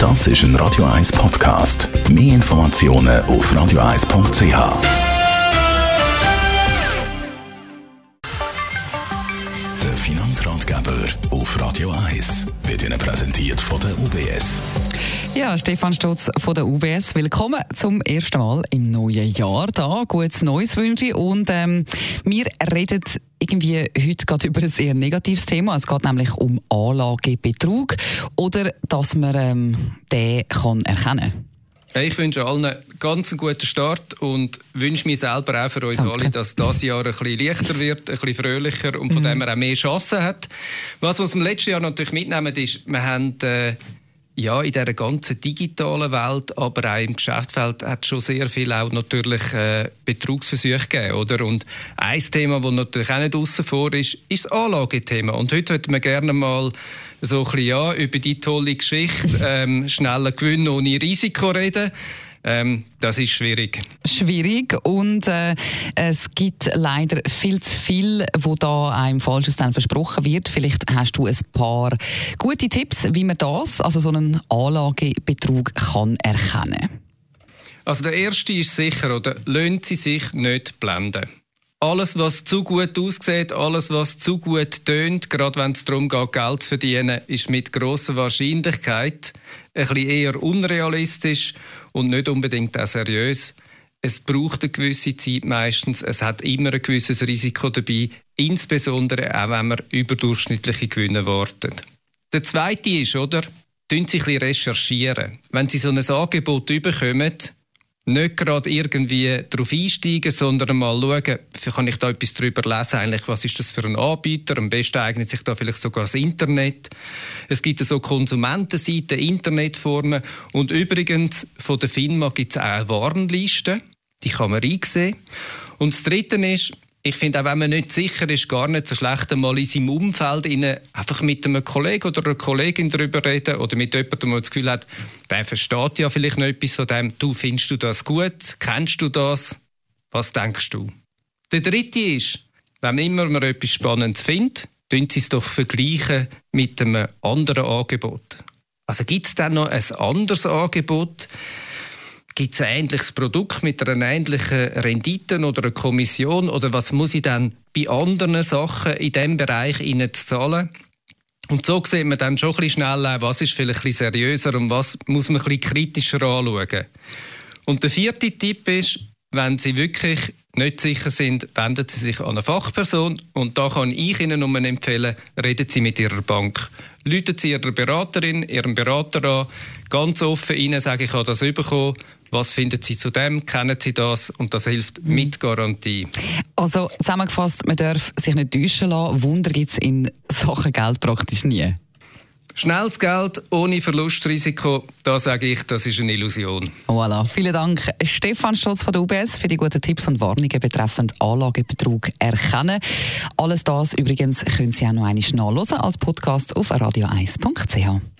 Das ist ein Radio 1 Podcast. Mehr Informationen auf radio1.ch. Der Finanzratgeber auf Radio 1 wird Ihnen präsentiert von der UBS. Ja, Stefan Stutz von der UBS. Willkommen zum ersten Mal im neuen Jahr da. Gutes Neues wünsche ich. Und ähm, wir reden irgendwie heute gerade über ein sehr negatives Thema. Es geht nämlich um Anlagebetrug oder dass man ähm, den kann erkennen ich wünsche allen einen ganz guten Start und wünsche mir selber auch für uns Danke. alle, dass das Jahr ein bisschen leichter wird, ein bisschen fröhlicher und von mhm. dem er auch mehr Chancen hat. Was wir aus dem letzten Jahr natürlich mitnehmen, ist, wir haben äh, ja, in dieser ganzen digitalen Welt, aber auch im Geschäftsfeld hat es schon sehr viel auch natürlich äh, Betrugsversuche gegeben, oder? Und ein Thema, das natürlich auch nicht außen vor ist, ist das Anlagethema. Und heute würden wir gerne mal so ein bisschen, ja, über die tolle Geschichte, ähm, schneller Gewinn ohne Risiko reden. Ähm, das ist schwierig. Schwierig und äh, es gibt leider viel zu viel, wo da einem Falsches dann versprochen wird. Vielleicht hast du ein paar gute Tipps, wie man das, also so einen Anlagebetrug kann erkennen. Also der erste ist sicher, oder lönt sie sich nicht blenden. Alles, was zu gut aussieht, alles, was zu gut tönt, gerade wenn es darum geht, Geld zu verdienen, ist mit großer Wahrscheinlichkeit ein bisschen eher unrealistisch und nicht unbedingt auch seriös. Es braucht eine gewisse Zeit meistens. Es hat immer ein gewisses Risiko dabei, insbesondere auch wenn man überdurchschnittliche Gewinne wartet. Der zweite ist, oder? Tun Sie ein bisschen recherchieren. Wenn Sie so ein Angebot bekommen, nicht gerade irgendwie darauf einsteigen, sondern mal schauen, kann ich da etwas darüber lesen, eigentlich, was ist das für ein Anbieter? Am besten eignet sich da vielleicht sogar das Internet. Es gibt so Konsumentenseiten, Internetformen und übrigens von der FINMA gibt es auch eine Warnliste, die kann man einsehen. Und das Dritte ist, ich finde auch, wenn man nicht sicher ist, gar nicht so schlecht, einmal in seinem Umfeld einfach mit einem Kollegen oder einer Kollegin darüber reden oder mit jemandem, der das Gefühl hat, der versteht ja vielleicht noch etwas von dem. Du, findest du das gut? Kennst du das? Was denkst du? Der dritte ist, wenn immer man etwas Spannendes findet, tun Sie es doch vergleichen mit einem anderen Angebot. Also gibt es dann noch ein anderes Angebot? Gibt es ein ähnliches Produkt mit einer ähnlichen Rendite oder einer Kommission? Oder was muss ich dann bei anderen Sachen in diesem Bereich Ihnen zahlen? Und so sieht man dann schon ein schnell, was ist vielleicht ein seriöser und was muss man ein kritischer anschauen. Und der vierte Tipp ist, wenn Sie wirklich nicht sicher sind, wenden Sie sich an eine Fachperson und da kann ich Ihnen nur empfehlen, reden Sie mit Ihrer Bank. Lüten Sie Ihrer Beraterin, Ihrem Berater an, ganz offen Ihnen sagen, ich habe das bekommen, was finden Sie zu dem? Kennen Sie das? Und das hilft mhm. mit Garantie. Also zusammengefasst, man darf sich nicht täuschen lassen. Wunder gibt es in Sachen Geld praktisch nie. Schnelles Geld ohne Verlustrisiko, da sage ich, das ist eine Illusion. Voilà. Vielen Dank, Stefan Stolz von der UBS, für die guten Tipps und Warnungen betreffend Anlagebetrug erkennen. Alles das übrigens können Sie auch noch einmal nachlesen als Podcast auf radio1.ch.